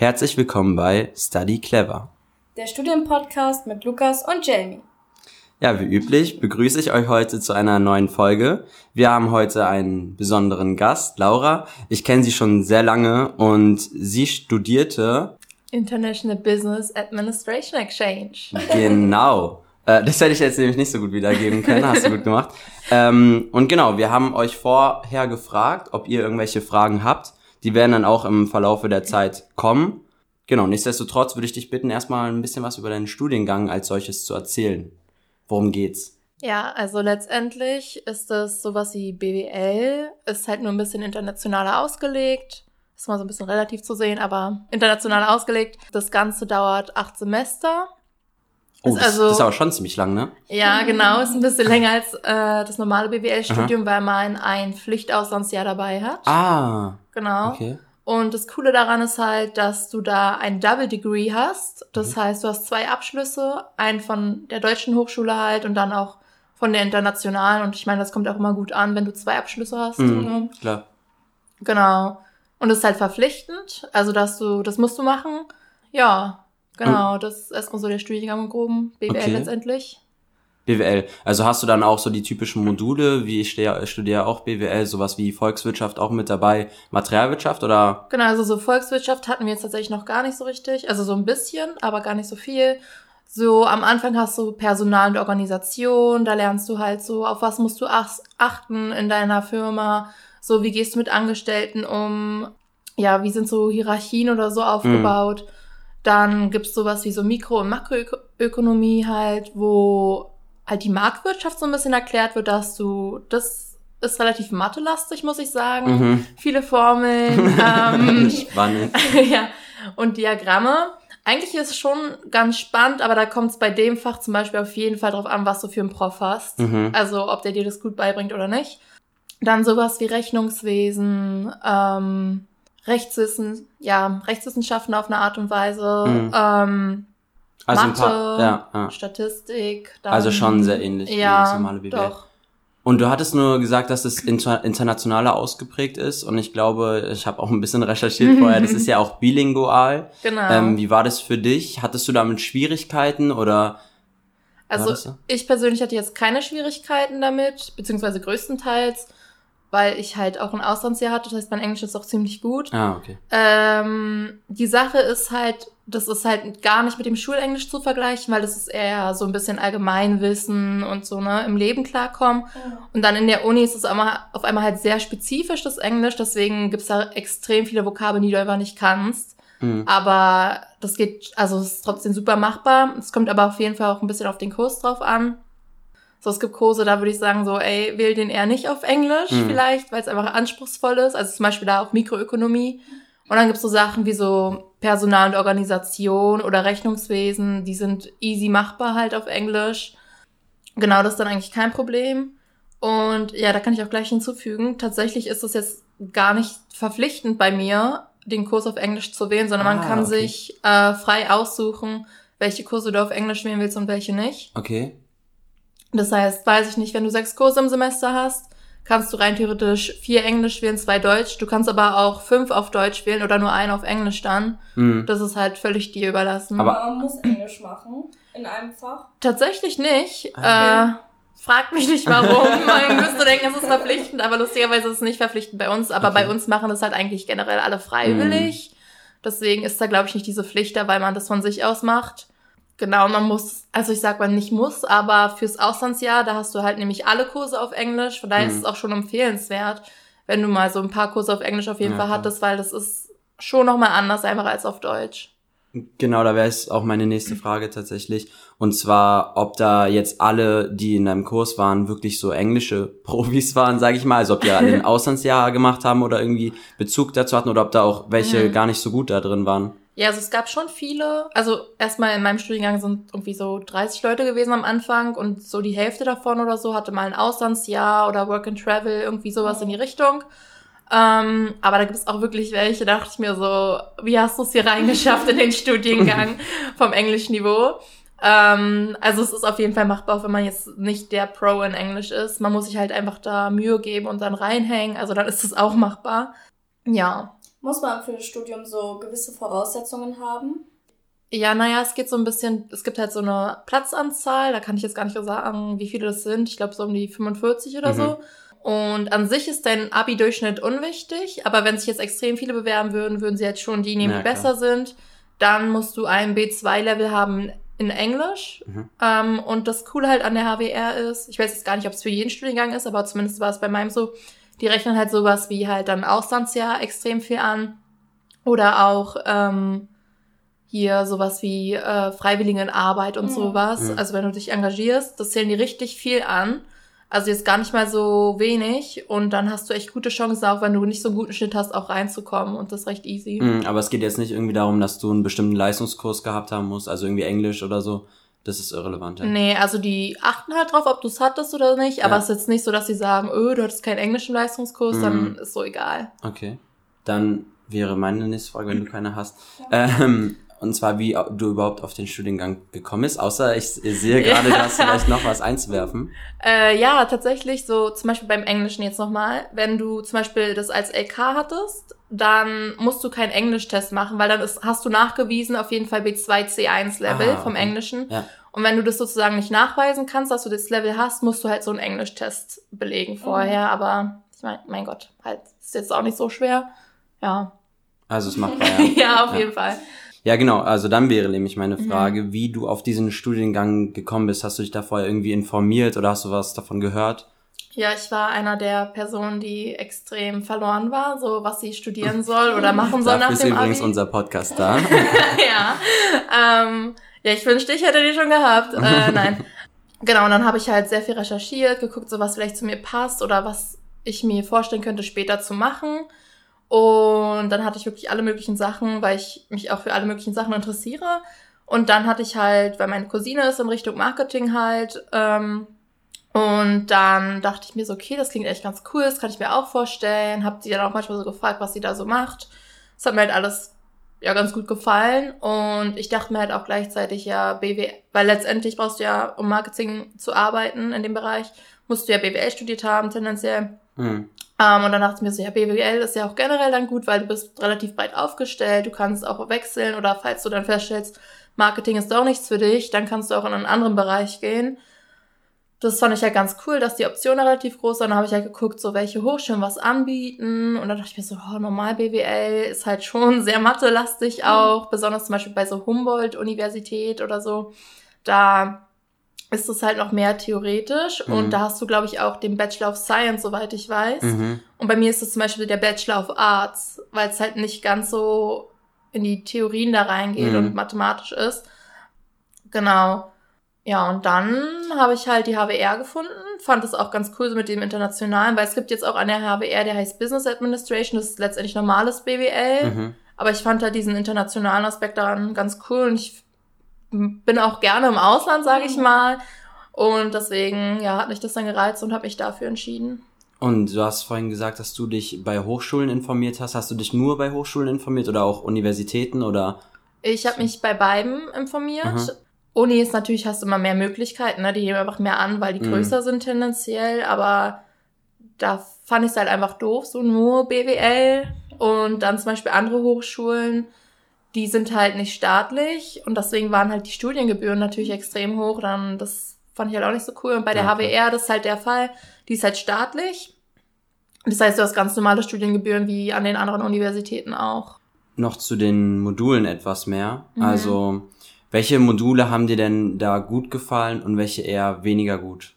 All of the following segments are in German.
Herzlich willkommen bei Study Clever. Der Studienpodcast mit Lukas und Jamie. Ja, wie üblich begrüße ich euch heute zu einer neuen Folge. Wir haben heute einen besonderen Gast, Laura. Ich kenne sie schon sehr lange und sie studierte International Business Administration Exchange. Genau. Äh, das hätte ich jetzt nämlich nicht so gut wiedergeben können. Hast du gut gemacht. Ähm, und genau, wir haben euch vorher gefragt, ob ihr irgendwelche Fragen habt. Die werden dann auch im Verlaufe der Zeit kommen. Genau, nichtsdestotrotz würde ich dich bitten, erstmal ein bisschen was über deinen Studiengang als solches zu erzählen. Worum geht's? Ja, also letztendlich ist es sowas wie BWL, ist halt nur ein bisschen internationaler ausgelegt. Ist mal so ein bisschen relativ zu sehen, aber international ausgelegt. Das Ganze dauert acht Semester. Oh, das, also, das ist aber schon ziemlich lang, ne? Ja, genau. Ist ein bisschen länger als äh, das normale BWL-Studium, weil man ein Pflichtauslandsjahr dabei hat. Ah. Genau. Okay. Und das Coole daran ist halt, dass du da ein Double Degree hast. Das mhm. heißt, du hast zwei Abschlüsse, einen von der deutschen Hochschule halt und dann auch von der internationalen. Und ich meine, das kommt auch immer gut an, wenn du zwei Abschlüsse hast. Mhm, klar. Genau. Und es ist halt verpflichtend, also dass du, das musst du machen. Ja, genau, und, das ist erstmal so der Studiengang im Groben, BWL okay. letztendlich. BWL. Also hast du dann auch so die typischen Module, wie ich studiere auch BWL, sowas wie Volkswirtschaft auch mit dabei, Materialwirtschaft oder? Genau, also so Volkswirtschaft hatten wir jetzt tatsächlich noch gar nicht so richtig, also so ein bisschen, aber gar nicht so viel. So am Anfang hast du Personal und Organisation, da lernst du halt so, auf was musst du achten in deiner Firma, so wie gehst du mit Angestellten um, ja, wie sind so Hierarchien oder so aufgebaut. Mhm. Dann gibt's sowas wie so Mikro- und Makroökonomie halt, wo halt die Marktwirtschaft so ein bisschen erklärt wird, dass du, das ist relativ mathelastig, muss ich sagen. Mhm. Viele Formeln. ähm, Spannend. ja, und Diagramme. Eigentlich ist es schon ganz spannend, aber da kommt es bei dem Fach zum Beispiel auf jeden Fall drauf an, was du für einen Prof hast. Mhm. Also ob der dir das gut beibringt oder nicht. Dann sowas wie Rechnungswesen, ähm, Rechtswissen, ja, Rechtswissenschaften auf eine Art und Weise. Mhm. Ähm, also Mathe, paar, ja, ja. Statistik. Dann, also schon sehr ähnlich ja, wie das normale BWL. Doch. Und du hattest nur gesagt, dass es inter internationaler ausgeprägt ist. Und ich glaube, ich habe auch ein bisschen recherchiert vorher, das ist ja auch bilingual. Genau. Ähm, wie war das für dich? Hattest du damit Schwierigkeiten oder? Also so? ich persönlich hatte jetzt keine Schwierigkeiten damit, beziehungsweise größtenteils weil ich halt auch ein Auslandsjahr hatte, das heißt, mein Englisch ist auch ziemlich gut. Ah, okay. Ähm, die Sache ist halt, das ist halt gar nicht mit dem Schulenglisch zu vergleichen, weil das ist eher so ein bisschen Allgemeinwissen und so, ne, im Leben klarkommen. Ja. Und dann in der Uni ist es auf einmal, auf einmal halt sehr spezifisch, das Englisch, deswegen gibt's da extrem viele Vokabeln, die du einfach nicht kannst. Mhm. Aber das geht, also es ist trotzdem super machbar. Es kommt aber auf jeden Fall auch ein bisschen auf den Kurs drauf an. So, es gibt Kurse, da würde ich sagen, so, ey, wähl den eher nicht auf Englisch mhm. vielleicht, weil es einfach anspruchsvoll ist. Also zum Beispiel da auch Mikroökonomie. Und dann gibt's so Sachen wie so Personal und Organisation oder Rechnungswesen, die sind easy machbar halt auf Englisch. Genau, das ist dann eigentlich kein Problem. Und ja, da kann ich auch gleich hinzufügen, tatsächlich ist es jetzt gar nicht verpflichtend bei mir, den Kurs auf Englisch zu wählen, sondern ah, man kann okay. sich äh, frei aussuchen, welche Kurse du auf Englisch wählen willst und welche nicht. Okay. Das heißt, weiß ich nicht, wenn du sechs Kurse im Semester hast, kannst du rein theoretisch vier Englisch wählen, zwei Deutsch. Du kannst aber auch fünf auf Deutsch wählen oder nur einen auf Englisch dann. Mhm. Das ist halt völlig dir überlassen. Aber man muss Englisch machen in einem Fach? Tatsächlich nicht. Okay. Äh, frag mich nicht warum. Man müsste denken, es ist verpflichtend, aber lustigerweise ist es nicht verpflichtend bei uns. Aber okay. bei uns machen das halt eigentlich generell alle freiwillig. Mhm. Deswegen ist da, glaube ich, nicht diese Pflicht da, weil man das von sich aus macht. Genau, man muss, also ich sag mal nicht muss, aber fürs Auslandsjahr, da hast du halt nämlich alle Kurse auf Englisch, von daher mhm. ist es auch schon empfehlenswert, wenn du mal so ein paar Kurse auf Englisch auf jeden ja, Fall hattest, weil das ist schon nochmal anders einfach als auf Deutsch. Genau, da wäre es auch meine nächste Frage tatsächlich. Und zwar, ob da jetzt alle, die in deinem Kurs waren, wirklich so englische Profis waren, sage ich mal. Also ob die alle ein Auslandsjahr gemacht haben oder irgendwie Bezug dazu hatten oder ob da auch welche mhm. gar nicht so gut da drin waren. Ja, also es gab schon viele. Also erstmal in meinem Studiengang sind irgendwie so 30 Leute gewesen am Anfang und so die Hälfte davon oder so hatte mal ein Auslandsjahr oder Work and Travel, irgendwie sowas in die Richtung. Ähm, aber da gibt es auch wirklich welche, da dachte ich mir so, wie hast du es hier reingeschafft in den Studiengang vom Englischniveau? Ähm, also es ist auf jeden Fall machbar, wenn man jetzt nicht der Pro in Englisch ist. Man muss sich halt einfach da Mühe geben und dann reinhängen. Also dann ist es auch machbar. Ja. Muss man für das Studium so gewisse Voraussetzungen haben? Ja, naja, es geht so ein bisschen, es gibt halt so eine Platzanzahl, da kann ich jetzt gar nicht sagen, wie viele das sind. Ich glaube so um die 45 oder Mhm. so. Und an sich ist dein Abi-Durchschnitt unwichtig, aber wenn sich jetzt extrem viele bewerben würden, würden sie jetzt schon die nehmen, Ja, die klar. besser sind. Dann musst du ein B2-Level haben in Englisch. Mhm. Ähm, und das Coole halt an der HWR ist, ich weiß jetzt gar nicht, ob es für jeden Studiengang ist, aber zumindest war es bei meinem so, die rechnen halt sowas wie halt dann Auslandsjahr extrem viel an. Oder auch ähm, hier sowas wie äh, Freiwilligenarbeit und Mhm. sowas. Mhm. Also wenn du dich engagierst, das zählen die richtig viel an. Also jetzt gar nicht mal so wenig und dann hast du echt gute Chancen, auch wenn du nicht so einen guten Schnitt hast, auch reinzukommen und das ist recht easy. Mhm, aber es geht jetzt nicht irgendwie darum, dass du einen bestimmten Leistungskurs gehabt haben musst, also irgendwie Englisch oder so. Das ist irrelevant. Ja. Nee, also die achten halt drauf, ob du es hattest oder nicht, aber Ja. es ist jetzt nicht so, dass sie sagen, öh, du hattest keinen englischen Leistungskurs, Mhm. dann ist so egal. Okay. Dann wäre meine nächste Frage, wenn du keine hast. Ähm, und zwar, wie du überhaupt auf den Studiengang gekommen bist. Außer ich sehe gerade, du hast vielleicht noch was einzuwerfen. Äh, ja, tatsächlich, so zum Beispiel beim Englischen jetzt nochmal, wenn du zum Beispiel das als LK hattest, dann musst du keinen Englisch-Test machen, weil dann ist, hast du nachgewiesen auf jeden Fall B2 C1 Level Ah, vom okay. Englischen. Ja. Und wenn du das sozusagen nicht nachweisen kannst, dass du das Level hast, musst du halt so einen Englisch-Test belegen vorher. Aber ich mein, mein Gott, halt ist jetzt auch nicht so schwer. Ja, Also es macht ja. ja, auf Ja. jeden Fall. Ja, genau. Also dann wäre nämlich meine Mhm. Frage, wie du auf diesen Studiengang gekommen bist. Hast du dich da vorher irgendwie informiert oder hast du was davon gehört? Ja, ich war einer der Personen, die extrem verloren war, so was sie studieren soll oder machen soll Dafür nach ist dem übrigens Abi. unser Podcast da. ja. Ähm, ja, ich wünschte, ich hätte die schon gehabt. Äh, nein. Genau, und dann habe ich halt sehr viel recherchiert, geguckt, so was vielleicht zu mir passt oder was ich mir vorstellen könnte, später zu machen. Und dann hatte ich wirklich alle möglichen Sachen, weil ich mich auch für alle möglichen Sachen interessiere. Und dann hatte ich halt, weil meine Cousine ist in Richtung Marketing halt, ähm, und dann dachte ich mir so, okay, das klingt echt ganz cool, das kann ich mir auch vorstellen. Hab sie dann auch manchmal so gefragt, was sie da so macht. Das hat mir halt alles ja ganz gut gefallen und ich dachte mir halt auch gleichzeitig ja BWL, weil letztendlich brauchst du ja, um Marketing zu arbeiten in dem Bereich, musst du ja BWL studiert haben tendenziell. Hm. Ähm, und dann dachte ich mir so, ja, BWL ist ja auch generell dann gut, weil du bist relativ breit aufgestellt, du kannst auch wechseln oder falls du dann feststellst, Marketing ist doch nichts für dich, dann kannst du auch in einen anderen Bereich gehen. Das fand ich ja ganz cool, dass die Option relativ groß war. Dann habe ich halt geguckt, so welche Hochschulen was anbieten. Und dann dachte ich mir so, oh, normal BWL ist halt schon sehr mathelastig auch, besonders zum Beispiel bei so Humboldt-Universität oder so. Da ist es halt noch mehr theoretisch Mhm. und da hast du, glaube ich, auch den Bachelor of Science, soweit ich weiß. Mhm. Und bei mir ist es zum Beispiel der Bachelor of Arts, weil es halt nicht ganz so in die Theorien da reingeht Mhm. und mathematisch ist. Genau. Ja, und dann habe ich halt die HWR gefunden, fand es auch ganz cool so mit dem Internationalen, weil es gibt jetzt auch an der HWR, der heißt Business Administration, das ist letztendlich normales BWL, Mhm. aber ich fand halt diesen internationalen Aspekt daran ganz cool und ich bin auch gerne im Ausland, sage ich Mhm. mal. Und deswegen, ja, hat mich das dann gereizt und habe mich dafür entschieden. Und du hast vorhin gesagt, dass du dich bei Hochschulen informiert hast. Hast du dich nur bei Hochschulen informiert oder auch Universitäten oder? Ich habe mich bei beiden informiert. Aha. Uni ist natürlich, hast du immer mehr Möglichkeiten, ne? die nehmen einfach mehr an, weil die Mhm. größer sind tendenziell, aber da fand ich es halt einfach doof, so nur BWL und dann zum Beispiel andere Hochschulen, die sind halt nicht staatlich und deswegen waren halt die Studiengebühren natürlich extrem hoch, dann das fand ich halt auch nicht so cool und bei der Ja. HWR, das ist halt der Fall, die ist halt staatlich. Das heißt, du hast ganz normale Studiengebühren wie an den anderen Universitäten auch. Noch zu den Modulen etwas mehr. Mhm. Also, welche Module haben dir denn da gut gefallen und welche eher weniger gut?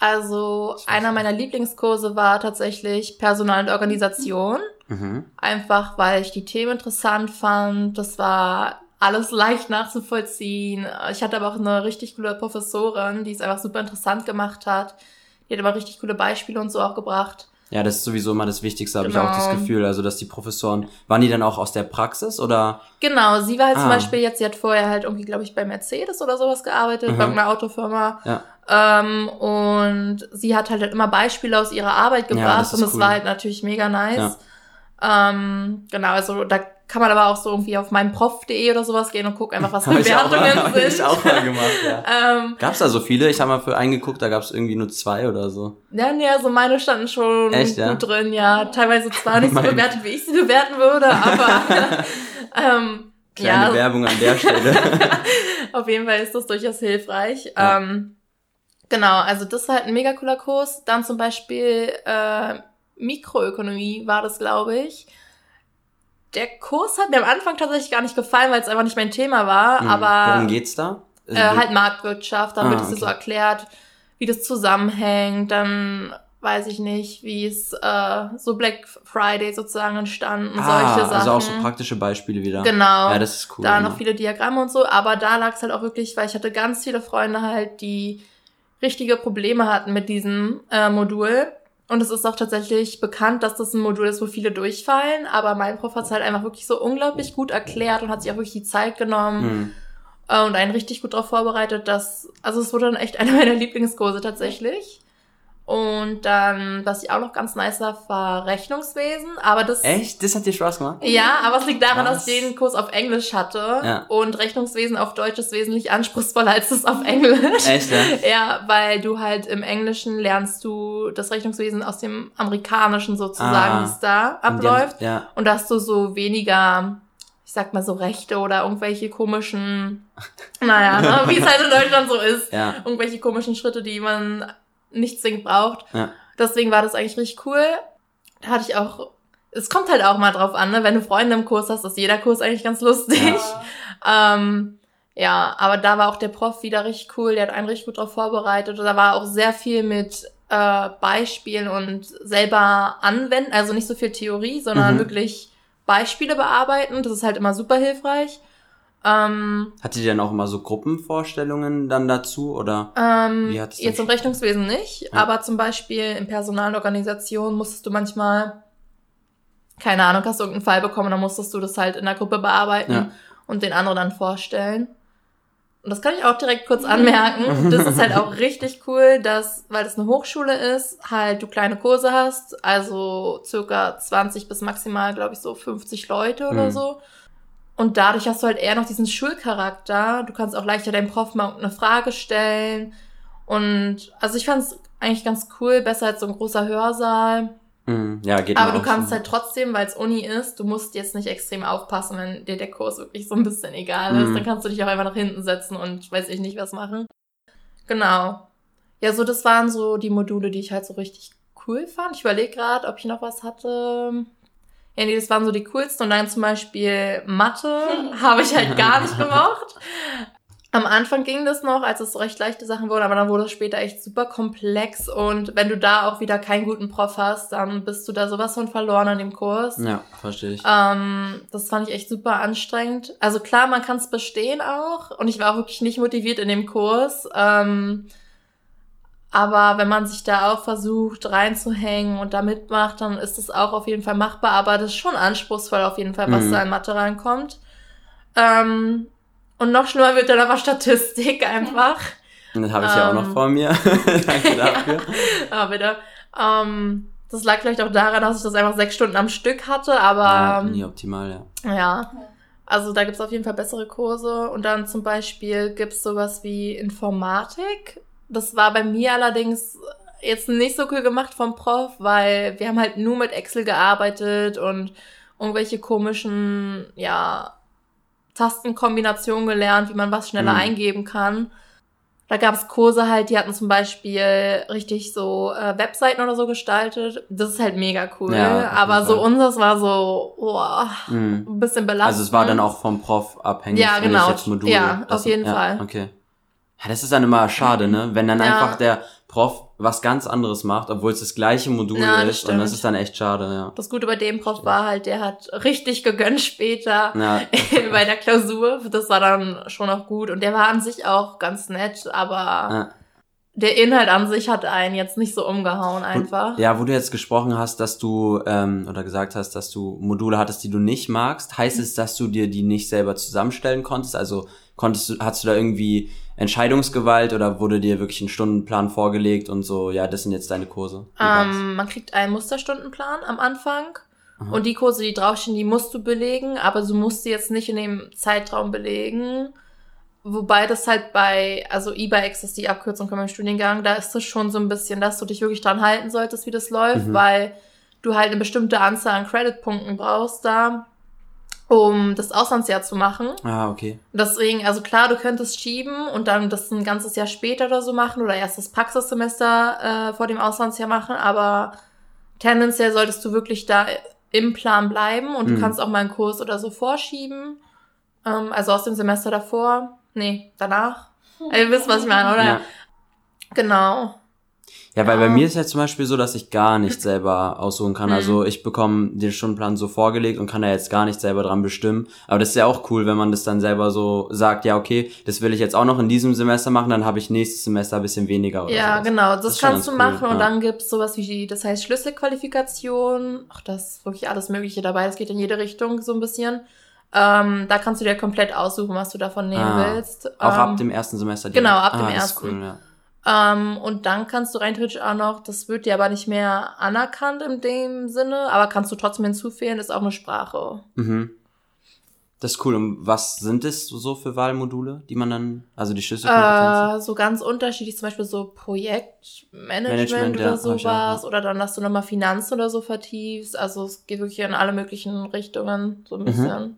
Also einer meiner Lieblingskurse war tatsächlich Personal und Organisation. Mhm. Einfach weil ich die Themen interessant fand. Das war alles leicht nachzuvollziehen. Ich hatte aber auch eine richtig coole Professorin, die es einfach super interessant gemacht hat. Die hat immer richtig coole Beispiele und so auch gebracht. Ja, das ist sowieso immer das Wichtigste, habe ich Genau. auch das Gefühl. Also, dass die Professoren, waren die dann auch aus der Praxis oder? Genau, sie war halt zum Ah. Beispiel jetzt, sie hat vorher halt irgendwie, glaube ich, bei Mercedes oder sowas gearbeitet, Mhm. bei irgendeiner Autofirma. Ja. Ähm, und sie hat halt immer Beispiele aus ihrer Arbeit Ja, gebracht ist und das cool. war halt natürlich mega nice. Ähm, genau, also da kann man aber auch so irgendwie auf meinprof.de oder sowas gehen und gucken einfach, was ich auch Bewertungen hab ich sind. auch mal gemacht, ja. ähm, Gab's da so viele? Ich habe mal für einen geguckt, da gab's irgendwie nur zwei oder so. ja, nee, also meine standen schon Echt, ja? gut drin, ja. Teilweise zwar nicht so bewertet, wie ich sie bewerten würde, aber ähm, Kleine ja, Werbung an der Stelle. auf jeden Fall ist das durchaus hilfreich. Ja. Ähm, genau, also das war halt ein mega cooler Kurs. Dann zum Beispiel äh, Mikroökonomie war das, glaube ich. Der Kurs hat mir am Anfang tatsächlich gar nicht gefallen, weil es einfach nicht mein Thema war, Hm, aber Worum geht's da? äh, halt Marktwirtschaft, dann Ah, wird es dir so okay. erklärt, wie das zusammenhängt, dann weiß ich nicht, wie es äh, so Black Friday sozusagen entstanden, ah, solche Sachen. Also auch so praktische Beispiele wieder. Genau. Ja, das ist cool. da ja. noch viele Diagramme und so, aber da lag es halt auch wirklich, weil ich hatte ganz viele Freunde halt, die richtige Probleme hatten mit diesem äh, Modul. Und es ist auch tatsächlich bekannt, dass das ein Modul ist, wo viele durchfallen, aber mein Prof hat es halt einfach wirklich so unglaublich gut erklärt und hat sich auch wirklich die Zeit genommen Hm. äh, und einen richtig gut darauf vorbereitet, dass, also es wurde dann echt einer meiner Lieblingskurse tatsächlich. Und dann, was ich auch noch ganz nice war, war Rechnungswesen, aber das... Echt? Das hat dir Spaß gemacht? Ja, aber es liegt daran, Was? dass ich den Kurs auf Englisch hatte Ja. und Rechnungswesen auf Deutsch ist wesentlich anspruchsvoller als das auf Englisch. Echt, ja? Ja, weil du halt im Englischen lernst du das Rechnungswesen aus dem Amerikanischen sozusagen, Ah. wie es da abläuft. Ja. Und da hast du so weniger, ich sag mal so Rechte oder irgendwelche komischen, naja, ne, wie es halt in Deutschland so ist. Ja. Irgendwelche komischen Schritte, die man nicht zwingend braucht. Ja. Deswegen war das eigentlich richtig cool. Da hatte ich auch, es kommt halt auch mal drauf an, ne? wenn du Freunde im Kurs hast, ist jeder Kurs eigentlich ganz lustig. Ähm, ja, aber da war auch der Prof wieder richtig cool, der hat einen richtig gut drauf vorbereitet. Da war auch sehr viel mit äh, Beispielen und selber anwenden, also nicht so viel Theorie, sondern Mhm. wirklich Beispiele bearbeiten. Das ist halt immer super hilfreich. Ähm, Hattet ihr denn auch immer so Gruppenvorstellungen dann dazu oder? ähm, Wie hat's jetzt im Rechnungswesen nicht, Ja. aber zum Beispiel in Personal und Organisation musstest du manchmal, keine Ahnung, hast du irgendeinen Fall bekommen, dann musstest du das halt in der Gruppe bearbeiten Ja. und den anderen dann vorstellen. Und das kann ich auch direkt kurz anmerken. Das ist halt auch richtig cool, dass, weil das eine Hochschule ist, halt du kleine Kurse hast, also circa 20 bis maximal, glaube ich, so 50 Leute oder Mhm. so. Und dadurch hast du halt eher noch diesen Schulcharakter. Du kannst auch leichter deinem Prof mal eine Frage stellen. Und also ich fand es eigentlich ganz cool, besser als so ein großer Hörsaal. Hm, ja, geht Aber du kannst so. halt trotzdem, weil es Uni ist, du musst jetzt nicht extrem aufpassen, wenn dir der Kurs wirklich so ein bisschen egal ist. Mhm. Dann kannst du dich auch einfach nach hinten setzen und weiß ich nicht was machen. Genau. Ja, so das waren so die Module, die ich halt so richtig cool fand. Ich überlege gerade, ob ich noch was hatte. Ja, nee, das waren so die coolsten. Und dann zum Beispiel Mathe habe ich halt gar nicht gemocht. Am Anfang ging das noch, als es so recht leichte Sachen wurden, aber dann wurde es später echt super komplex. Und wenn du da auch wieder keinen guten Prof hast, dann bist du da sowas von verloren an dem Kurs. Ja, verstehe ich. Ähm, das fand ich echt super anstrengend. Also klar, man kann es bestehen auch. Und ich war auch wirklich nicht motiviert in dem Kurs. Ähm, aber wenn man sich da auch versucht reinzuhängen und da mitmacht, dann ist es auch auf jeden Fall machbar. Aber das ist schon anspruchsvoll auf jeden Fall, was Mhm. da in Mathe reinkommt. Ähm, und noch schlimmer wird dann aber Statistik einfach. Und das habe ich ja auch noch ähm, vor mir. Danke dafür. Aber bitte. Ähm, das lag vielleicht auch daran, dass ich das einfach sechs Stunden am Stück hatte, aber ja, ähm, nie optimal, ja. ja. Also da gibt's auf jeden Fall bessere Kurse. Und dann zum Beispiel gibt's sowas wie Informatik. Das war bei mir allerdings jetzt nicht so cool gemacht vom Prof, weil wir haben halt nur mit Excel gearbeitet und irgendwelche komischen, ja, Tastenkombinationen gelernt, wie man was schneller Mhm. eingeben kann. Da gab's Kurse halt, die hatten zum Beispiel richtig so äh, Webseiten oder so gestaltet. Das ist halt mega cool. Ja, Aber so unseres war so, boah, Mhm. ein bisschen belastend. Also es war dann auch vom Prof abhängig, Ja, genau. ich jetzt Module... Ja, auf jeden ja, Fall. Okay. Ja, das ist dann immer schade, ne? Wenn dann Ja. einfach der Prof was ganz anderes macht, obwohl es das gleiche Modul Ja, das ist. Und das stimmt. ist dann echt schade, ja. Das Gute bei dem Prof war halt, der hat richtig gegönnt später Ja, bei der Klausur. Das war dann schon auch gut. Und der war an sich auch ganz nett, aber ja. der Inhalt an sich hat einen jetzt nicht so umgehauen einfach. Ja, wo du jetzt gesprochen hast, dass du, ähm, oder gesagt hast, dass du Module hattest, die du nicht magst, heißt es, dass du dir die nicht selber zusammenstellen konntest? Also konntest du, hast du da irgendwie Entscheidungsgewalt oder wurde dir wirklich ein Stundenplan vorgelegt und so, ja, das sind jetzt deine Kurse? Ähm, man kriegt einen Musterstundenplan am Anfang Und die Kurse, die draufstehen, die musst du belegen, aber du musst sie jetzt nicht in dem Zeitraum belegen. Wobei das halt bei, also E-Bikes ist die Abkürzung von meinem Studiengang, da ist das schon so ein bisschen, dass du dich wirklich dran halten solltest, wie das läuft, Mhm. weil du halt eine bestimmte Anzahl an Creditpunkten brauchst da, um das Auslandsjahr zu machen. Ah, okay. Deswegen, also klar, du könntest schieben und dann das ein ganzes Jahr später oder so machen oder erst das Praxissemester äh, vor dem Auslandsjahr machen, aber tendenziell solltest du wirklich da im Plan bleiben und Mhm. du kannst auch mal einen Kurs oder so vorschieben. Ähm, also aus dem Semester davor. Nee, danach. Ihr wisst, was ich meine, oder? Ja. Genau. Ja, weil bei mir ist ja zum Beispiel so, dass ich gar nicht selber aussuchen kann. Mhm. Also ich bekomme den Stundenplan so vorgelegt und kann da jetzt gar nicht selber dran bestimmen. Aber das ist ja auch cool, wenn man das dann selber so sagt, ja, okay, das will ich jetzt auch noch in diesem Semester machen, dann habe ich nächstes Semester ein bisschen weniger oder Ja, sowas. genau, das, schon kannst du machen cool, und ja. dann gibt's sowas wie, die, das heißt Schlüsselqualifikation. Ach, das ist wirklich alles Mögliche dabei, das geht in jede Richtung so ein bisschen. Ähm, da kannst du dir komplett aussuchen, was du davon nehmen Ah, willst. Auch ähm, ab dem ersten Semester direkt. genau, ab dem ah, das ist ersten. Cool, ja. Ähm, und dann kannst du rein theoretisch auch noch, das wird dir aber nicht mehr anerkannt in dem Sinne, aber kannst du trotzdem hinzufügen, ist auch eine Sprache. Mhm. Das ist cool. Und was sind es so für Wahlmodule, die man dann, also die Schlüsselkompetenzen? Äh, so ganz unterschiedlich, zum Beispiel so Projektmanagement Management, oder ja, sowas. ja. Oder dann, dass du nochmal Finanzen oder so vertiefst. Also es geht wirklich in alle möglichen Richtungen, so ein Mhm.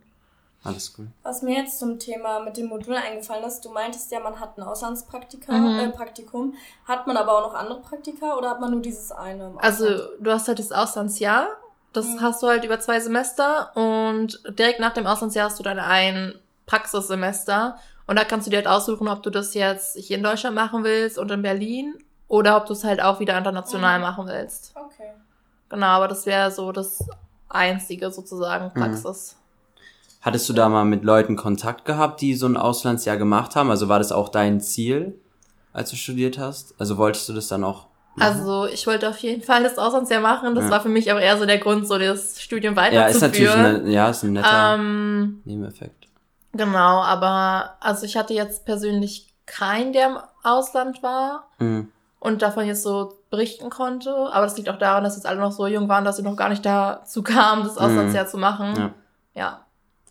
Alles cool. Was mir jetzt zum Thema mit den Modulen eingefallen ist, du meintest ja, man hat ein Auslandspraktika, Mhm. äh, Praktikum. Hat man aber auch noch andere Praktika oder hat man nur dieses eine? im Also du hast halt das Auslandsjahr. Das Mhm. hast du halt über zwei Semester und direkt nach dem Auslandsjahr hast du dann ein Praxissemester und da kannst du dir halt aussuchen, ob du das jetzt hier in Deutschland machen willst und in Berlin oder ob du es halt auch wieder international Mhm. machen willst. Okay. Genau, aber das wäre so das einzige sozusagen Mhm. Hattest du da mal mit Leuten Kontakt gehabt, die so ein Auslandsjahr gemacht haben? Also war das auch dein Ziel, als du studiert hast? Also wolltest du das dann auch machen? Also ich wollte auf jeden Fall das Auslandsjahr machen. Das Ja. war für mich auch eher so der Grund, so das Studium ja, weiterzuführen. ist natürlich eine, ja, ist ein netter ähm, Nebeneffekt. Genau, aber also ich hatte jetzt persönlich keinen, der im Ausland war Mhm. und davon jetzt so berichten konnte. Aber das liegt auch daran, dass jetzt alle noch so jung waren, dass sie noch gar nicht dazu kamen, das Auslandsjahr zu machen. Ja. ja.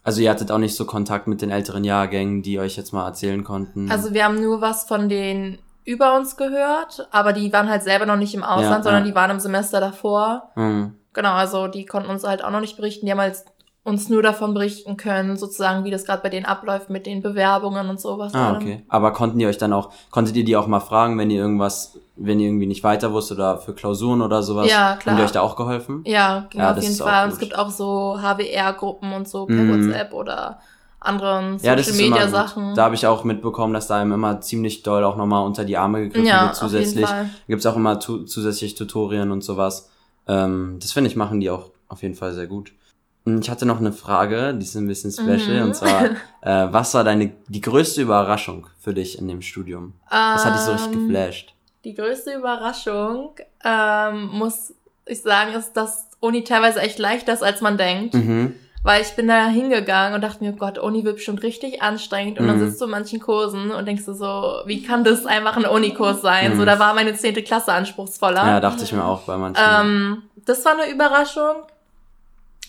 Also ihr hattet auch nicht so Kontakt mit den älteren Jahrgängen, die euch jetzt mal erzählen konnten. Also wir haben nur was von den über uns gehört, aber die waren halt selber noch nicht im Ausland, Ja, sondern ja. die waren im Semester davor. Mhm. Genau, also die konnten uns halt auch noch nicht berichten. Die haben halt uns nur davon berichten können, sozusagen, wie das gerade bei denen abläuft mit den Bewerbungen und sowas. Ah, okay. Aber konnten die euch dann auch, konntet ihr die auch mal fragen, wenn ihr irgendwas, wenn ihr irgendwie nicht weiter wusstet oder für Klausuren oder sowas? Ja, klar. Haben die euch da auch geholfen? Ja, ging Ja, auf jeden Fall. Und es gibt auch so HWR-Gruppen und so per Mhm. WhatsApp oder anderen Ja, das Social ist immer Media gut. Sachen. Da habe ich auch mitbekommen, dass da einem immer ziemlich doll auch nochmal unter die Arme gegriffen ja, wird zusätzlich. Fall. Gibt's auch immer tu zusätzlich Tutorien und sowas. Ähm, das finde ich, machen die auch auf jeden Fall sehr gut. Hm, Ich hatte noch eine Frage, die ist ein bisschen special, Mhm. und zwar, äh, was war deine, die größte Überraschung für dich in dem Studium? Was hat dich so richtig Ähm, geflasht? Die größte Überraschung, ähm, muss ich sagen, ist, dass Uni teilweise echt leichter ist, als man denkt. Mhm. Weil ich bin da hingegangen und dachte mir, oh Gott, Uni wird bestimmt richtig anstrengend. Und dann Mhm. sitzt du in manchen Kursen und denkst du so, wie kann das einfach ein Unikurs sein? Mhm. So, da war meine zehnte Klasse anspruchsvoller. Ja, dachte ich mir auch bei manchen. Ähm, das war eine Überraschung.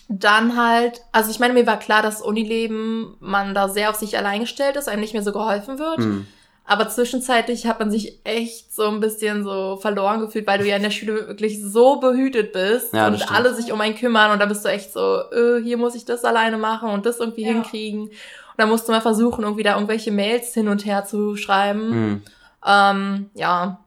Dann halt, also ich meine, mir war klar, dass Unileben man da sehr auf sich allein gestellt ist, einem nicht mehr so geholfen wird. Mhm. Aber zwischenzeitlich hat man sich echt so ein bisschen so verloren gefühlt, weil du ja in der Schule wirklich so behütet bist Ja, das und stimmt. alle sich um einen kümmern und da bist du echt so, äh, hier muss ich das alleine machen und das irgendwie Ja. hinkriegen. Und dann musst du mal versuchen, irgendwie da irgendwelche Mails hin und her zu schreiben. Mhm. Ähm, ja.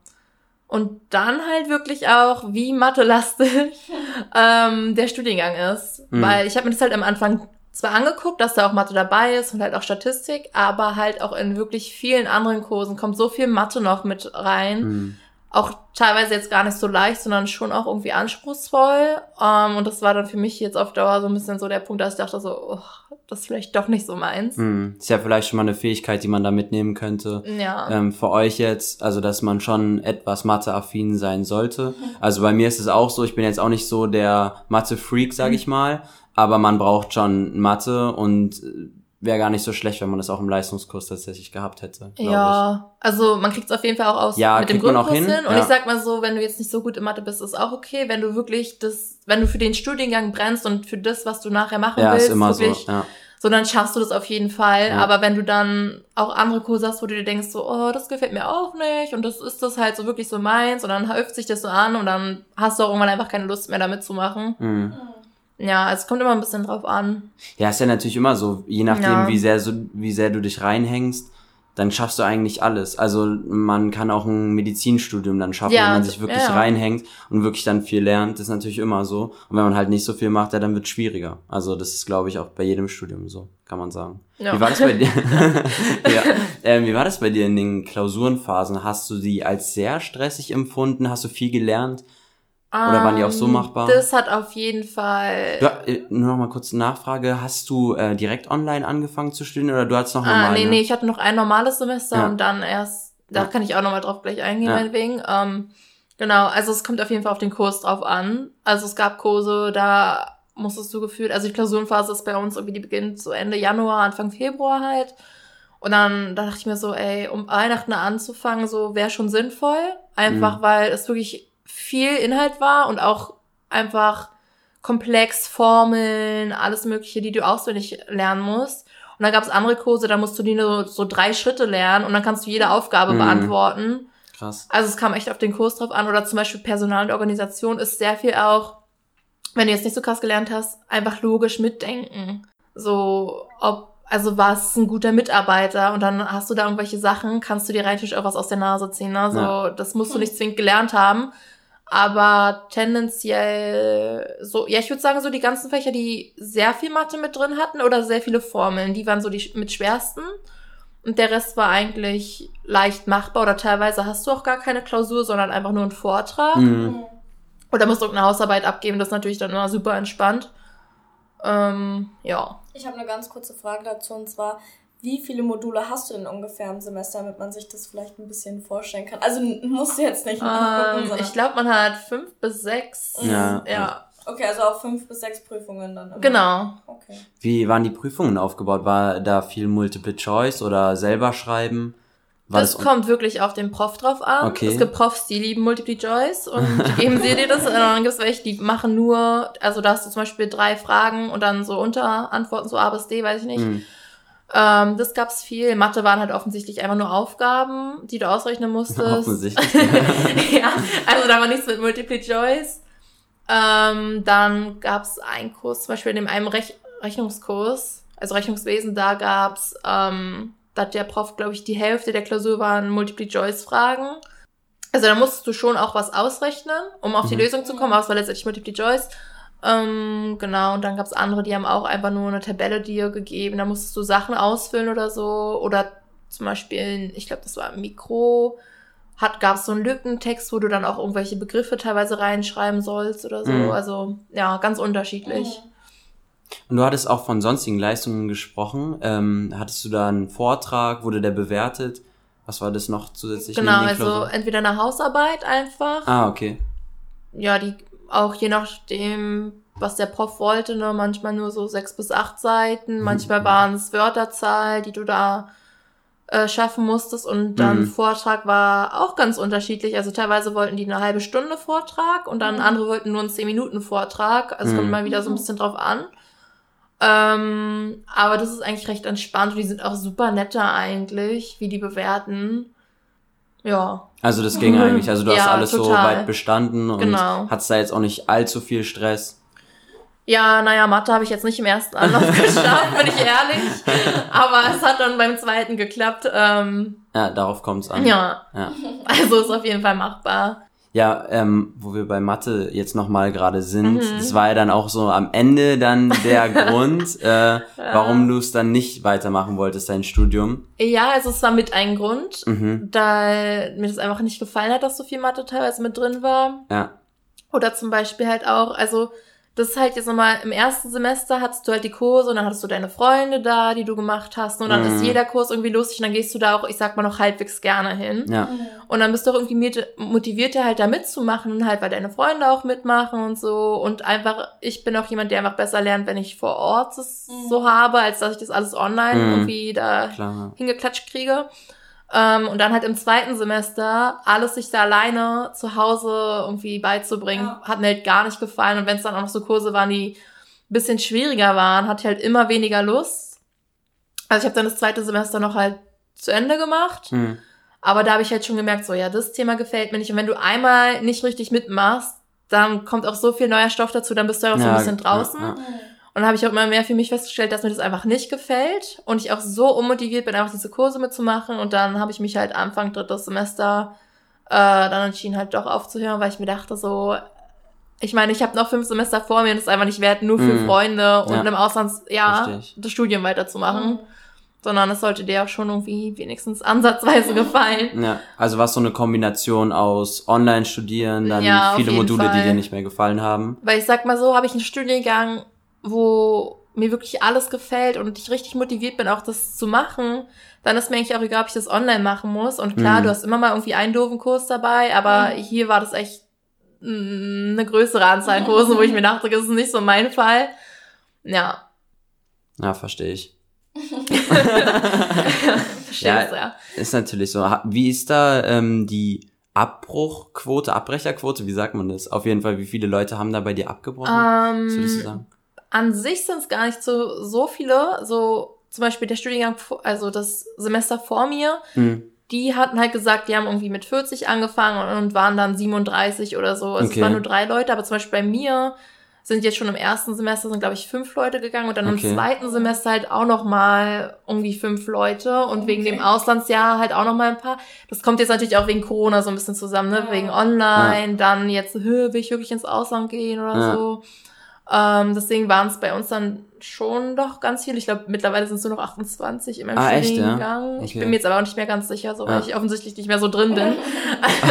Und dann halt wirklich auch, wie mathelastig ähm, der Studiengang ist. Mhm. Weil ich habe mir das halt am Anfang zwar angeguckt, dass da auch Mathe dabei ist und halt auch Statistik, aber halt auch in wirklich vielen anderen Kursen kommt so viel Mathe noch mit rein. Mhm. Auch teilweise jetzt gar nicht so leicht, sondern schon auch irgendwie anspruchsvoll. Ähm, und das war dann für mich jetzt auf Dauer so ein bisschen so der Punkt, dass ich dachte so, oh, das ist vielleicht doch nicht so meins. Mhm. Ist ja vielleicht schon mal eine Fähigkeit, die man da mitnehmen könnte. Ja. ähm, für euch jetzt, also dass man schon etwas Mathe-affin sein sollte. Also bei mir ist es auch so, ich bin jetzt auch nicht so der Mathe-Freak, sag ich mal, aber man braucht schon Mathe und äh, wäre gar nicht so schlecht, wenn man das auch im Leistungskurs tatsächlich gehabt hätte. Ja, also man kriegt es auf jeden Fall auch aus Ja, mit dem kriegt man auch Grundkurs hin. hin, Und ja. ich sag mal so, wenn du jetzt nicht so gut in Mathe bist, ist auch okay. Wenn du wirklich das, wenn du für den Studiengang brennst und für das, was du nachher machen ich. Ja, willst, ist immer so. wirklich, Ja. so dann schaffst du das auf jeden Fall. Ja. Aber wenn du dann auch andere Kurse hast, wo du dir denkst, so, oh, das gefällt mir auch nicht und das ist das halt so wirklich so meins und dann häuft sich das so an und dann hast du auch irgendwann einfach keine Lust mehr damit zu machen. Mhm. Ja, also es kommt immer ein bisschen drauf an. Ja, ist ja natürlich immer so, je nachdem, Ja. wie sehr so, wie sehr du dich reinhängst, dann schaffst du eigentlich alles. Also man kann auch ein Medizinstudium dann schaffen, Ja, wenn man sich wirklich ja. reinhängt und wirklich dann viel lernt. Das ist natürlich immer so. Und wenn man halt nicht so viel macht, ja, dann wird es schwieriger. Also das ist, glaube ich, auch bei jedem Studium so, kann man sagen. Ja. Wie war das bei dir? ja. ähm, wie war das bei dir in den Klausurenphasen? Hast du die als sehr stressig empfunden? Hast du viel gelernt? Oder waren die auch so Ähm, machbar? Das hat auf jeden Fall. Du, äh, nur noch mal kurz eine Nachfrage. Hast du äh, direkt online angefangen zu studieren oder du hattest noch normal? Ah, nee, ne? nee, ich hatte noch ein normales Semester Ja. und dann erst, da Ja. kann ich auch nochmal drauf gleich eingehen, Ja. meinetwegen. Ähm, genau, also es kommt auf jeden Fall auf den Kurs drauf an. Also es gab Kurse, da musstest du gefühlt, also die Klausurenphase ist bei uns irgendwie, die beginnt so Ende Januar, Anfang Februar halt. Und dann da dachte ich mir so, ey, um Weihnachten anzufangen, so wäre schon sinnvoll. Einfach Mhm. weil es wirklich viel Inhalt war und auch einfach komplex, Formeln, alles Mögliche, die du auswendig lernen musst. Und dann gab es andere Kurse, da musst du die nur so drei Schritte lernen und dann kannst du jede Aufgabe Mhm. beantworten. Krass. Also es kam echt auf den Kurs drauf an. Oder zum Beispiel Personal und Organisation ist sehr viel auch, wenn du jetzt nicht so krass gelernt hast, einfach logisch mitdenken. So, ob, also was ist ein guter Mitarbeiter und dann hast du da irgendwelche Sachen, kannst du dir rein theoretisch auch was aus der Nase ziehen. Ne? So, Ja. das musst du nicht zwingend gelernt haben. Aber tendenziell so, ja, ich würde sagen, so die ganzen Fächer, die sehr viel Mathe mit drin hatten oder sehr viele Formeln, die waren so die mit schwersten. Und der Rest war eigentlich leicht machbar oder teilweise hast du auch gar keine Klausur, sondern einfach nur einen Vortrag. Mhm. Oder musst irgendeine Hausarbeit abgeben, das ist natürlich dann immer super entspannt. Ähm, ja. Ich habe eine ganz kurze Frage dazu und zwar, wie viele Module hast du denn ungefähr im Semester, damit man sich das vielleicht ein bisschen vorstellen kann? Also musst du jetzt nicht nachgucken, Ähm, sondern ich glaube, man hat fünf bis sechs. Ja. Ja, okay, also auch fünf bis sechs Prüfungen dann. Immer. genau. Okay. Wie waren die Prüfungen aufgebaut? War da viel Multiple Choice oder selber schreiben? War das kommt wirklich auf den Prof drauf an. Okay. Es gibt Profs, die lieben Multiple Choice und die geben sie dir das. Und dann gibt es welche, die machen nur, also da hast du zum Beispiel drei Fragen und dann so Unterantworten, so A bis D, weiß ich nicht. Mhm. Ähm, das gab's viel. Mathe waren halt offensichtlich einfach nur Aufgaben, die du ausrechnen musstest. Offensichtlich. ja, also da war nichts mit Multiple Choice. Ähm, dann gab's einen Kurs, zum Beispiel in dem einen Rech Rechnungskurs, also Rechnungswesen, da gab's, ähm, da hat der Prof, glaube ich, die Hälfte der Klausur waren Multiple Choice Fragen. Also da musstest du schon auch was ausrechnen, um auf die Mhm. Lösung zu kommen, aber es war letztendlich Multiple Choice. Ähm, genau, und dann gab's andere, die haben auch einfach nur eine Tabelle dir gegeben. Da musstest du Sachen ausfüllen oder so. Oder zum Beispiel, ich glaube, das war im Mikro, hat, gab's so einen Lückentext, wo du dann auch irgendwelche Begriffe teilweise reinschreiben sollst oder so. Mhm. Also, ja, ganz unterschiedlich. Und du hattest auch von sonstigen Leistungen gesprochen. Ähm, hattest du da einen Vortrag? Wurde der bewertet? Was war das noch zusätzlich? Genau, also entweder eine Hausarbeit einfach. Ah, okay. Ja, die auch je nachdem, was der Prof wollte, ne, manchmal nur so sechs bis acht Seiten, Mhm. manchmal waren es Wörterzahl, die du da äh, schaffen musstest und dann Mhm. Vortrag war auch ganz unterschiedlich. Also teilweise wollten die eine halbe Stunde Vortrag und dann Mhm. andere wollten nur einen zehn Minuten Vortrag. Also es kommt Mhm. mal wieder so ein bisschen drauf an. Ähm, aber das ist eigentlich recht entspannt und die sind auch super netter eigentlich, wie die bewerten. Ja. Also das ging eigentlich. Also du hast Ja, alles so total. weit bestanden und Genau. hattest da jetzt auch nicht allzu viel Stress. Ja, naja, Mathe habe ich jetzt nicht im ersten Anlauf geschafft, bin ich ehrlich. Aber es hat dann beim zweiten geklappt. Ähm, Ja, darauf kommt es an. ja, ja. also ist auf jeden Fall machbar. Ja, ähm, wo wir bei Mathe jetzt nochmal gerade sind, Mhm. das war ja dann auch so am Ende dann der Grund, äh, warum du es dann nicht weitermachen wolltest, dein Studium. Ja, also es war mit ein Grund, Mhm. da mir das einfach nicht gefallen hat, dass so viel Mathe teilweise mit drin war. Ja. Oder zum Beispiel halt auch, also das ist halt jetzt nochmal im ersten Semester hattest du halt die Kurse und dann hattest du deine Freunde da, die du gemacht hast. Und dann Mhm. ist jeder Kurs irgendwie lustig und dann gehst du da auch, ich sag mal, noch halbwegs gerne hin. Ja. Und dann bist du auch irgendwie mit- motiviert, halt da mitzumachen, halt, weil deine Freunde auch mitmachen und so. Und einfach, ich bin auch jemand, der einfach besser lernt, wenn ich vor Ort das Mhm. so habe, als dass ich das alles online Mhm. irgendwie da Klar. hingeklatscht kriege. Ähm, und dann halt im zweiten Semester alles sich da alleine zu Hause irgendwie beizubringen, Ja. hat mir halt gar nicht gefallen. Und wenn es dann auch noch so Kurse waren, die ein bisschen schwieriger waren, hatte ich halt immer weniger Lust. Also ich habe dann das zweite Semester noch halt zu Ende gemacht. Hm. Aber da habe ich halt schon gemerkt, so ja, das Thema gefällt mir nicht. Und wenn du einmal nicht richtig mitmachst, dann kommt auch so viel neuer Stoff dazu, dann bist du ja auch so ein Ja, bisschen draußen. ja, ja. Und dann habe ich auch immer mehr für mich festgestellt, dass mir das einfach nicht gefällt und ich auch so unmotiviert bin, einfach diese Kurse mitzumachen. Und dann habe ich mich halt Anfang drittes Semester äh, dann entschieden, halt doch aufzuhören, weil ich mir dachte so, ich meine, ich habe noch fünf Semester vor mir und es ist einfach nicht wert, nur für Mhm. Freunde und Ja. im Auslandsjahr ich. das Studium weiterzumachen. Mhm. Sondern es sollte dir auch schon irgendwie wenigstens ansatzweise gefallen. Ja, also war so eine Kombination aus Online-Studieren, dann Ja, viele Module, die Fall. dir nicht mehr gefallen haben. Weil ich sag mal so, habe ich einen Studiengang, wo mir wirklich alles gefällt und ich richtig motiviert bin, auch das zu machen, dann ist mir eigentlich auch egal, ob ich das online machen muss. Und klar, Mhm. du hast immer mal irgendwie einen doofen Kurs dabei, aber Mhm. hier war das echt eine größere Anzahl an Kursen, wo ich mir dachte, das ist nicht so mein Fall. Ja, Ja, verstehe ich. du, ja. Ist natürlich so. Wie ist da ähm, die Abbruchquote, Abbrecherquote, wie sagt man das? Auf jeden Fall, wie viele Leute haben da bei dir abgebrochen? Was an sich sind es gar nicht so, so viele, so zum Beispiel der Studiengang, also das Semester vor mir, Hm. die hatten halt gesagt, die haben irgendwie mit 40 angefangen und, und waren dann 37 oder so. Also Okay. es waren nur drei Leute, aber zum Beispiel bei mir sind jetzt schon im ersten Semester sind, glaube ich, fünf Leute gegangen und dann Okay. im zweiten Semester halt auch noch mal irgendwie fünf Leute und wegen Okay. dem Auslandsjahr halt auch noch mal ein paar. Das kommt jetzt natürlich auch wegen Corona so ein bisschen zusammen, ne? Ja. Wegen Online, dann jetzt, will ich wirklich ins Ausland gehen oder Ja. so. Ähm, deswegen waren es bei uns dann schon doch ganz viele. Ich glaube, mittlerweile sind es nur noch 28 in meinem Ah, echt, ja? Studiengang. Ich Okay. bin mir jetzt aber auch nicht mehr ganz sicher, so, weil Ja. ich offensichtlich nicht mehr so drin bin.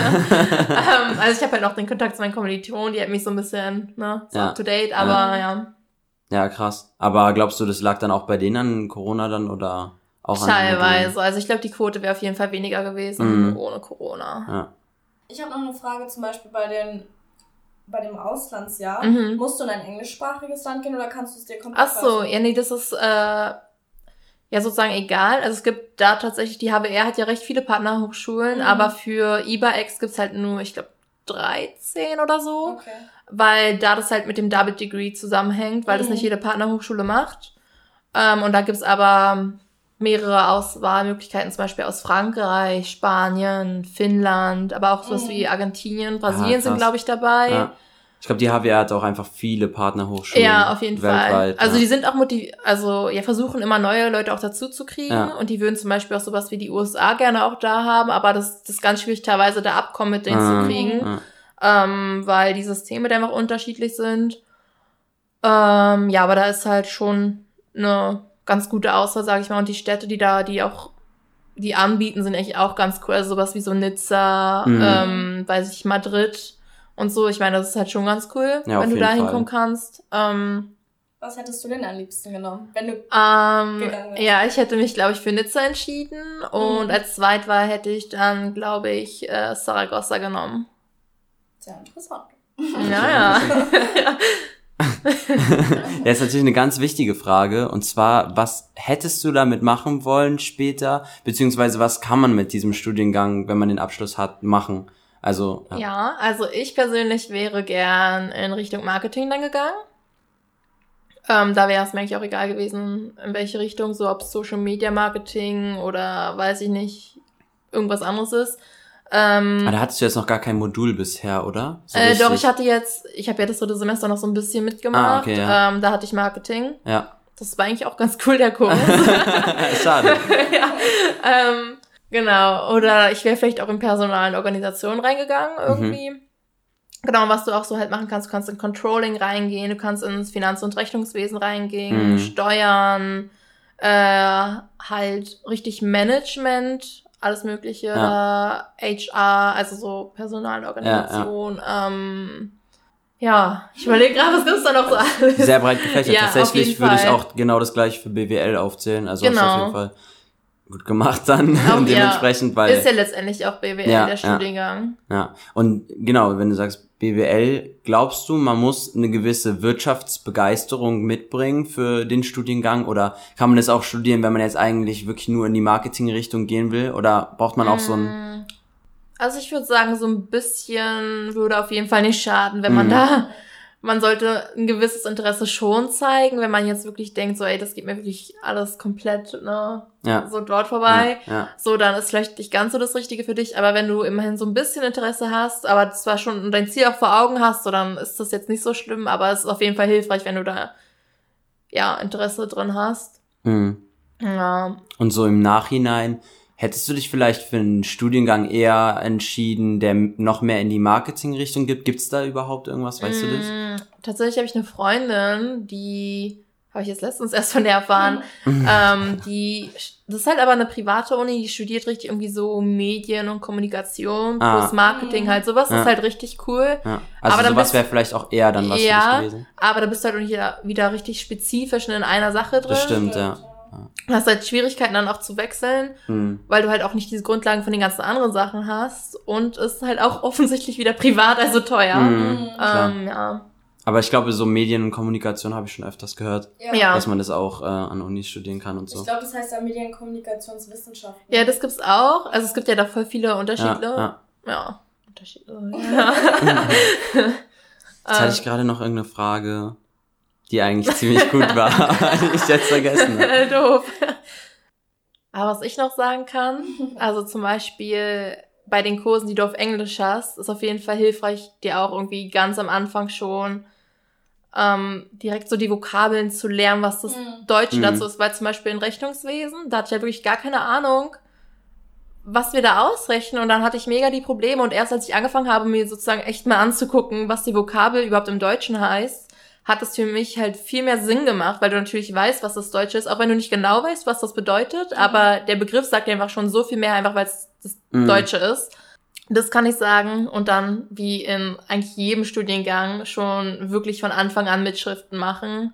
ähm, also ich habe halt noch den Kontakt zu meinen Kommilitonen, die hat mich so ein bisschen, ne, so Ja. up to date, aber ja, Ja, krass. Aber glaubst du, das lag dann auch bei denen an Corona dann oder auch an teilweise. Also ich glaube, die Quote wäre auf jeden Fall weniger gewesen Mhm. ohne Corona. Ja. Ich habe noch eine Frage zum Beispiel bei den bei dem Auslandsjahr. Mhm. Musst du in ein englischsprachiges Land gehen oder kannst du es dir komplett Ach so, ja, nee, das ist äh, ja sozusagen egal. Also es gibt da tatsächlich, die HWR hat ja recht viele Partnerhochschulen, Mhm. aber für IBAX gibt's halt nur, ich glaube, 13 oder so. Okay. weil da das halt mit dem Double Degree zusammenhängt, weil das Mhm. nicht jede Partnerhochschule macht. Ähm, und da gibt's aber mehrere Auswahlmöglichkeiten, zum Beispiel aus Frankreich, Spanien, Finnland, aber auch sowas Mhm. wie Argentinien, Brasilien Ah, sind, glaube ich, dabei. ja. Ich glaube, die HWR hat auch einfach viele Partnerhochschulen. Ja, auf jeden weltweit, Fall. Also ja. die sind auch motiv also ja, versuchen immer neue Leute auch dazu zu kriegen Ja. und die würden zum Beispiel auch sowas wie die USA gerne auch da haben, aber das, das ist ganz schwierig teilweise da Abkommen mit denen Ah. zu kriegen. Ja. ähm, weil die Systeme dann auch unterschiedlich sind. Ähm, ja, aber da ist halt schon eine ganz gute Auswahl, sage ich mal. Und die Städte, die da, die auch, die anbieten, sind echt auch ganz cool. Also sowas wie so Nizza, Mhm. ähm, weiß ich, Madrid und so. Ich meine, das ist halt schon ganz cool, Ja, wenn du da hinkommen kannst. Ähm, Was hättest du denn am liebsten genommen? Wenn du ähm, Gegangen wärst. ja, ich hätte mich, glaube ich, für Nizza entschieden. Und Mhm. als Zweitwahl hätte ich dann, glaube ich, äh, Saragossa genommen. sehr interessant. Ja, ja. Ja, ist natürlich eine ganz wichtige Frage. Und zwar, was hättest du damit machen wollen später? Beziehungsweise, was kann man mit diesem Studiengang, wenn man den Abschluss hat, machen? Also, ja. Ja, also ich persönlich wäre gern in Richtung Marketing dann gegangen. Ähm, da wäre es mir eigentlich auch egal gewesen, in welche Richtung, so ob Social Media Marketing oder weiß ich nicht, irgendwas anderes ist. Ähm, Aber da hattest du jetzt noch gar kein Modul bisher, oder? So äh, doch, ich hatte jetzt, ich habe ja das dritte Semester noch so ein bisschen mitgemacht. Ah, okay, ja. ähm, da hatte ich Marketing. Ja. Das war eigentlich auch ganz cool, der Kurs. Schade. ja, ähm, genau. Oder ich wäre vielleicht auch in personalen Organisationen reingegangen irgendwie. Genau, was du auch so halt machen kannst, du kannst in Controlling reingehen, du kannst ins Finanz- und Rechnungswesen reingehen, Mhm. Steuern, äh, halt richtig Management, alles mögliche, HR, also so Personalorganisation, ähm, Ja, ich überlege gerade, was gibt's da noch so alles? Sehr breit gefächert. Ja, Tatsächlich würde ich auch genau das gleiche für BWL aufzählen. Also Genau. auf jeden Fall gut gemacht dann Auch, dementsprechend, weil Ist ja letztendlich auch BWL, Ja, der ja. Studiengang. Ja, und genau, wenn du sagst BWL, glaubst du, man muss eine gewisse Wirtschaftsbegeisterung mitbringen für den Studiengang oder kann man das auch studieren, wenn man jetzt eigentlich wirklich nur in die Marketingrichtung gehen will oder braucht man auch so ein Mm. Also ich würde sagen, so ein bisschen würde auf jeden Fall nicht schaden, wenn man Mhm. da, man sollte ein gewisses Interesse schon zeigen, wenn man jetzt wirklich denkt, so, ey, das geht mir wirklich alles komplett, ne, ja, so dort vorbei. ja, ja, So, dann ist vielleicht nicht ganz so das Richtige für dich, aber wenn du immerhin so ein bisschen Interesse hast, aber zwar schon dein Ziel auch vor Augen hast, so, dann ist das jetzt nicht so schlimm, aber es ist auf jeden Fall hilfreich, wenn du da, ja, Interesse drin hast. Mhm. Ja, Und so im Nachhinein, hättest du dich vielleicht für einen Studiengang eher entschieden, der noch mehr in die Marketingrichtung gibt? Gibt's da überhaupt irgendwas, weißt du das? Mm, Tatsächlich habe ich eine Freundin, die habe ich jetzt letztens erst von der erfahren. ähm, die, das ist halt aber eine private Uni, die studiert richtig irgendwie so Medien und Kommunikation Ah. plus Marketing halt. Sowas Ja. ist halt richtig cool. Ja. Also Aber sowas wäre vielleicht auch eher dann was Ja. für dich gewesen. Aber da bist du halt wieder, wieder richtig spezifisch in einer Sache drin. Das stimmt, ja. Du hast halt Schwierigkeiten dann auch zu wechseln, Hm. weil du halt auch nicht diese Grundlagen von den ganzen anderen Sachen hast. Und es ist halt auch offensichtlich wieder privat, also teuer. Mhm. klar. Ähm, ja. Aber ich glaube, so Medien und Kommunikation habe ich schon öfters gehört, Ja. dass man das auch äh, an Unis studieren kann und so. Ich glaube, das heißt ja Medienkommunikationswissenschaften. Ja, das gibt's auch. Also es gibt ja da voll viele ja, Unterschiede. ja. Ja. Unterschiede. Ja. Jetzt hatte ich gerade noch irgendeine Frage, die eigentlich ziemlich gut war, die ich jetzt vergessen habe. Doof. Aber was ich noch sagen kann, also zum Beispiel bei den Kursen, die du auf Englisch hast, ist auf jeden Fall hilfreich, dir auch irgendwie ganz am Anfang schon ähm, direkt so die Vokabeln zu lernen, was das Mhm. Deutsche Mhm. dazu ist, weil zum Beispiel in Rechnungswesen, da hatte ich halt wirklich gar keine Ahnung, was wir da ausrechnen und dann hatte ich mega die Probleme und erst als ich angefangen habe, mir sozusagen echt mal anzugucken, was die Vokabel überhaupt im Deutschen heißt, hat es für mich halt viel mehr Sinn gemacht, weil du natürlich weißt, was das Deutsche ist, auch wenn du nicht genau weißt, was das bedeutet, aber der Begriff sagt dir einfach schon so viel mehr, einfach weil es das Mhm. Deutsche ist. Das kann ich sagen. Und dann, wie in eigentlich jedem Studiengang, schon wirklich von Anfang an Mitschriften machen.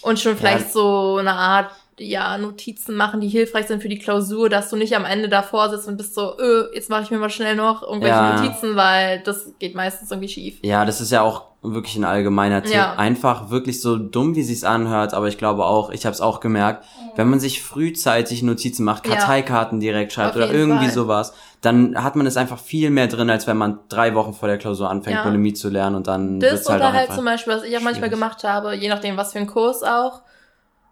Und schon vielleicht so eine Art ja, Notizen machen, die hilfreich sind für die Klausur, dass du nicht am Ende davor sitzt und bist so, öh, jetzt mache ich mir mal schnell noch irgendwelche Ja. Notizen, weil das geht meistens irgendwie schief. Ja, das ist ja auch wirklich ein allgemeiner Tipp. Ja. Einfach wirklich so dumm, wie sich's anhört, aber ich glaube auch, ich habe es auch gemerkt, wenn man sich frühzeitig Notizen macht, Ja. Karteikarten direkt schreibt Auf oder irgendwie Fall. sowas, dann hat man es einfach viel mehr drin, als wenn man drei Wochen vor der Klausur anfängt, Ja. Bulimie zu lernen und dann Das wird's halt oder halt einfach. zum Beispiel, was ich auch manchmal schwierig. gemacht habe, je nachdem, was für ein Kurs auch,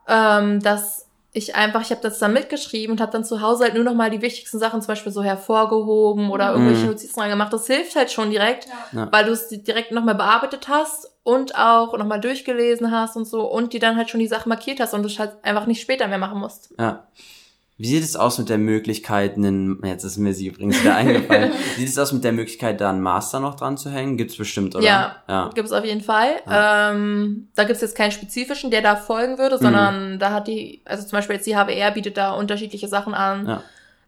ähm, dass ich einfach, ich habe das dann mitgeschrieben und habe dann zu Hause halt nur noch mal die wichtigsten Sachen zum Beispiel so hervorgehoben oder irgendwelche Mhm. Notizen dran gemacht. Das hilft halt schon direkt, Ja. Weil du es direkt nochmal bearbeitet hast und auch nochmal durchgelesen hast und so und die dann halt schon die Sachen markiert hast und du es halt einfach nicht später mehr machen musst. Ja. Wie sieht es aus mit der Möglichkeit, einen, jetzt ist mir sie übrigens wieder eingefallen, Wie sieht es aus mit der Möglichkeit, da einen Master noch dran zu hängen? Gibt's bestimmt, oder? Ja, ja. Gibt es auf jeden Fall. Ähm, da gibt es jetzt keinen spezifischen, der da folgen würde, Mhm. sondern da hat die, also zum Beispiel jetzt die HWR bietet da unterschiedliche Sachen an. Ja.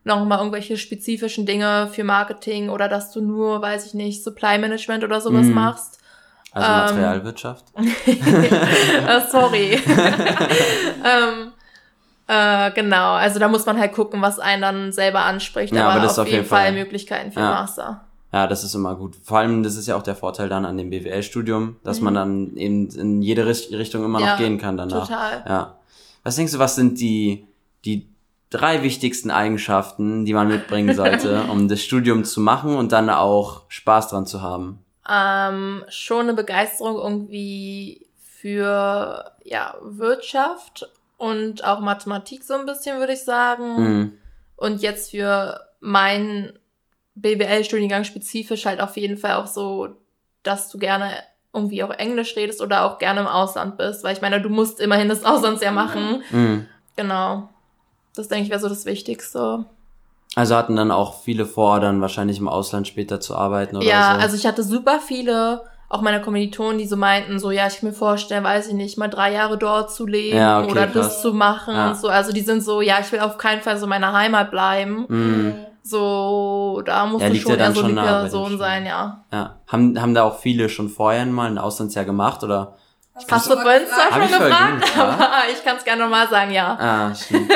Nochmal irgendwelche spezifischen Dinge für Marketing oder dass du nur, weiß ich nicht, Supply Management oder sowas Mhm. machst. Also Ähm, Materialwirtschaft. äh, sorry. ähm, äh, genau, also da muss man halt gucken, was einen dann selber anspricht. Ja, aber, aber das ist auf auf jeden Fall Fall- Möglichkeiten für Ja. Master. Ja, das ist immer gut. Vor allem, das ist ja auch der Vorteil dann an dem BWL-Studium, dass Mhm. man dann eben in jede Richt- Richtung immer Ja, noch gehen kann danach. Total. Ja. Was denkst du, was sind die, die drei wichtigsten Eigenschaften, die man mitbringen sollte, um das Studium zu machen und dann auch Spaß dran zu haben? ähm, schon eine Begeisterung irgendwie für ja, Wirtschaft und auch Mathematik so ein bisschen, würde ich sagen. Mhm. Und jetzt für meinen BWL-Studiengang spezifisch halt auf jeden Fall auch so, dass du gerne irgendwie auch Englisch redest oder auch gerne im Ausland bist, weil ich meine, du musst immerhin das Auslandsjahr machen. Mhm. Genau. Das denke ich wäre so das Wichtigste. Also hatten dann auch viele vor, dann wahrscheinlich im Ausland später zu arbeiten oder ja, so. also ich hatte super viele, auch meine Kommilitonen, die so meinten, so, ja, ich kann mir vorstellen, weiß ich nicht, mal drei Jahre dort zu leben Ja, okay, oder krass. das zu machen Ja. und so. Also die sind so, ja, ich will auf keinen Fall so in meiner Heimat bleiben. Mhm. So, da musst Ja, du schon eher so schon die Person sein, ja. Ja. Haben, haben da auch viele schon vorher mal ein Auslandsjahr gemacht oder? Hast du vorhin zwar schon gefragt, ja. aber ich kann es gerne nochmal sagen, ja. Ah, stimmt.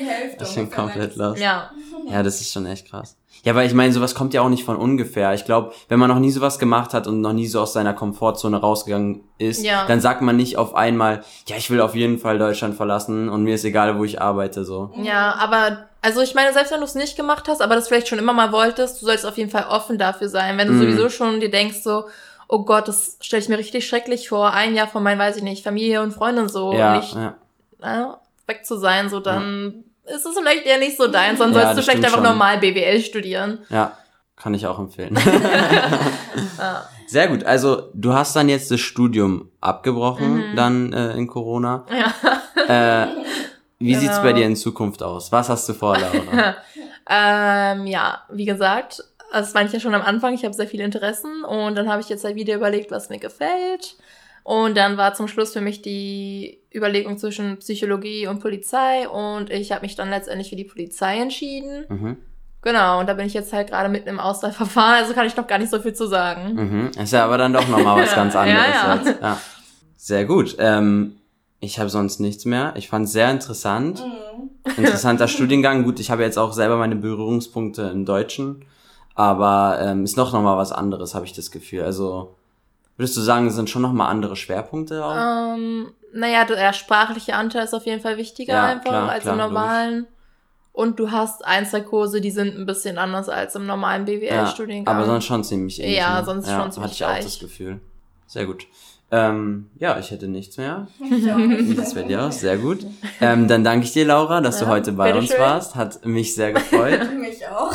Die Hälfte. Ich bin komplett los. Ja. Ja, das ist schon echt krass. Ja, weil ich meine, sowas kommt ja auch nicht von ungefähr. Ich glaube, wenn man noch nie sowas gemacht hat und noch nie so aus seiner Komfortzone rausgegangen ist, Ja. dann sagt man nicht auf einmal, ja, ich will auf jeden Fall Deutschland verlassen und mir ist egal, wo ich arbeite, so. Ja, aber, also ich meine, selbst wenn du es nicht gemacht hast, aber das vielleicht schon immer mal wolltest, du sollst auf jeden Fall offen dafür sein. Wenn du Mhm. sowieso schon dir denkst so, oh Gott, das stelle ich mir richtig schrecklich vor, ein Jahr von meinen, weiß ich nicht, Familie und Freunden so, ja, nicht ja. äh, weg zu sein, so dann ist es vielleicht eher nicht so deins, dann Ja, sollst du vielleicht einfach schon. normal BWL studieren. Ja, kann ich auch empfehlen. Ja. Sehr gut. Also, du hast dann jetzt das Studium abgebrochen, Mhm. dann äh, in Corona. Ja. Äh, wie Genau. sieht's bei dir in Zukunft aus? Was hast du vor, Laura? ähm, ja, wie gesagt, das meinte ich ja schon am Anfang, ich habe sehr viele Interessen und dann habe ich jetzt halt wieder überlegt, was mir gefällt. Und dann war zum Schluss für mich die Überlegung zwischen Psychologie und Polizei und ich habe mich dann letztendlich für die Polizei entschieden. mhm. Genau, und da bin ich jetzt halt gerade mitten im Auswahlverfahren, also kann ich noch gar nicht so viel zu sagen. Mhm. Ist ja aber dann doch nochmal was ganz Ja, anderes. ja. Als, ja. Sehr gut. Ähm, ich habe sonst nichts mehr. Ich fand sehr interessant. Mhm. Interessanter Studiengang. Gut, ich habe jetzt auch selber meine Berührungspunkte im Deutschen. Aber ähm, ist noch noch mal was anderes, habe ich das Gefühl. Also würdest du sagen, es sind schon noch mal andere Schwerpunkte auch? Ähm, naja, der sprachliche Anteil ist auf jeden Fall wichtiger Ja, einfach klar, als klar, im normalen. Und du hast ein, zwei Kurse, die sind ein bisschen anders als im normalen BWL-Studiengang. aber sonst schon ziemlich ähnlich. Ja, ne? sonst schon ziemlich Hatte ich auch gleich. das Gefühl. Sehr gut. Ähm, ja, ich hätte nichts mehr. Ja. Sieht's bei dir aus? Sehr gut. Ähm, dann danke ich dir, Laura, dass du Ja, heute bei uns bitteschön. warst. Hat mich sehr gefreut. Mich auch.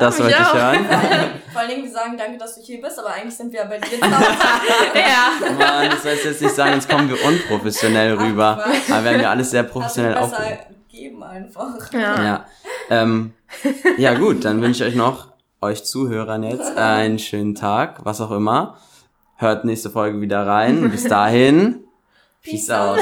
Das wollte ich auch. hören. Vor allen Dingen, wir sagen danke, dass du hier bist, aber eigentlich sind wir bei dir ja. Mann, das sollst du jetzt nicht sagen, jetzt kommen wir unprofessionell rüber. Ach. Aber wir haben ja alles sehr professionell besser aufgenommen. geben einfach. Ja. Ja. Ähm, ja, gut, dann wünsche ich euch noch, euch Zuhörern jetzt, einen schönen Tag, was auch immer. Hört nächste Folge wieder rein. Bis dahin. Peace out.